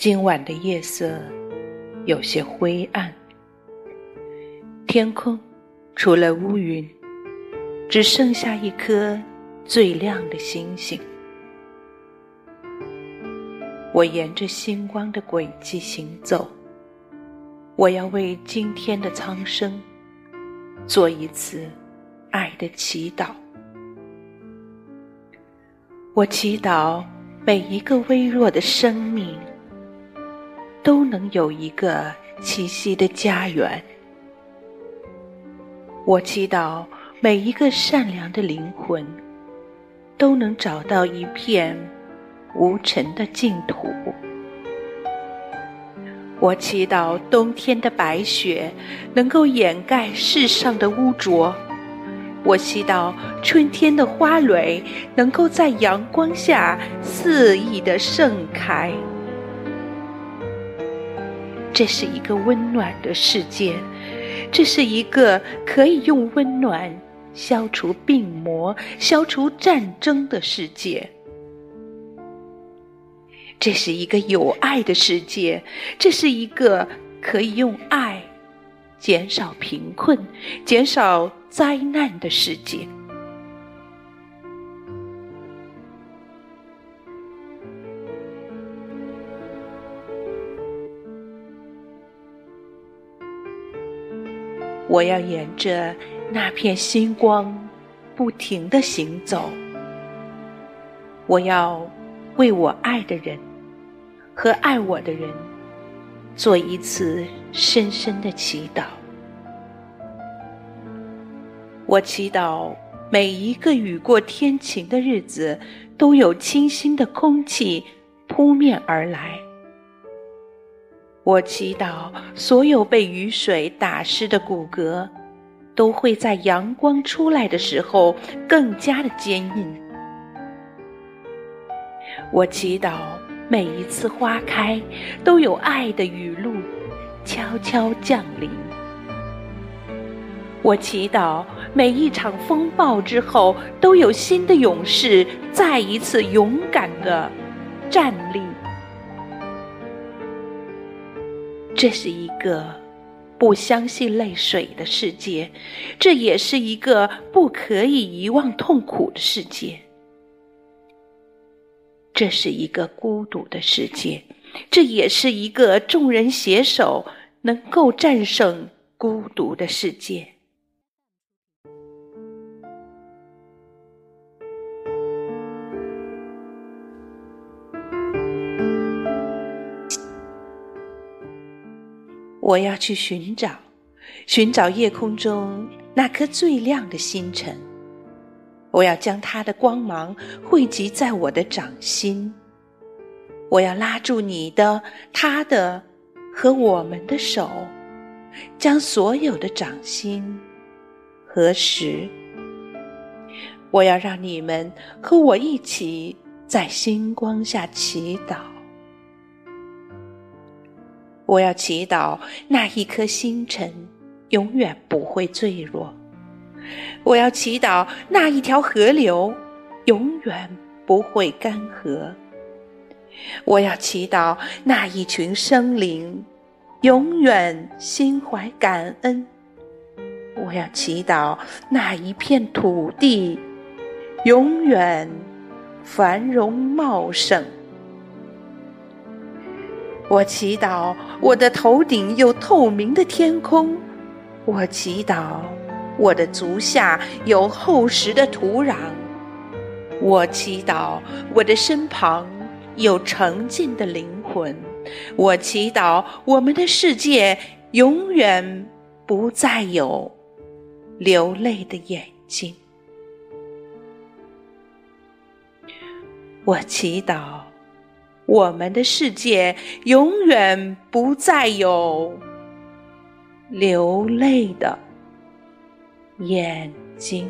今晚的夜色有些灰暗，天空除了乌云，只剩下一颗最亮的星星。我沿着星光的轨迹行走，我要为今天的苍生做一次爱的祈祷。我祈祷每一个微弱的生命。都能有一个栖息的家园。我祈祷每一个善良的灵魂都能找到一片无尘的净土。我祈祷冬天的白雪能够掩盖世上的污浊。我祈祷春天的花蕊能够在阳光下肆意的盛开。这是一个温暖的世界，这是一个可以用温暖消除病魔、消除战争的世界。这是一个有爱的世界，这是一个可以用爱减少贫困、减少灾难的世界。我要沿着那片星光不停的行走。我要为我爱的人和爱我的人做一次深深的祈祷。我祈祷每一个雨过天晴的日子都有清新的空气扑面而来。我祈祷所有被雨水打湿的骨骼，都会在阳光出来的时候更加的坚硬。我祈祷每一次花开都有爱的雨露悄悄降临。我祈祷每一场风暴之后都有新的勇士再一次勇敢的站立。这是一个不相信泪水的世界，这也是一个不可以遗忘痛苦的世界。这是一个孤独的世界，这也是一个众人携手能够战胜孤独的世界。我要去寻找，寻找夜空中那颗最亮的星辰。我要将它的光芒汇集在我的掌心。我要拉住你的、他的和我们的手，将所有的掌心合十。我要让你们和我一起在星光下祈祷。我要祈祷那一颗星辰永远不会坠落。我要祈祷那一条河流永远不会干涸。我要祈祷那一群生灵永远心怀感恩。我要祈祷那一片土地永远繁荣茂盛。我祈祷我的头顶有透明的天空，我祈祷我的足下有厚实的土壤，我祈祷我的身旁有澄净的灵魂，我祈祷我们的世界永远不再有流泪的眼睛，我祈祷。我们的世界永远不再有流泪的眼睛。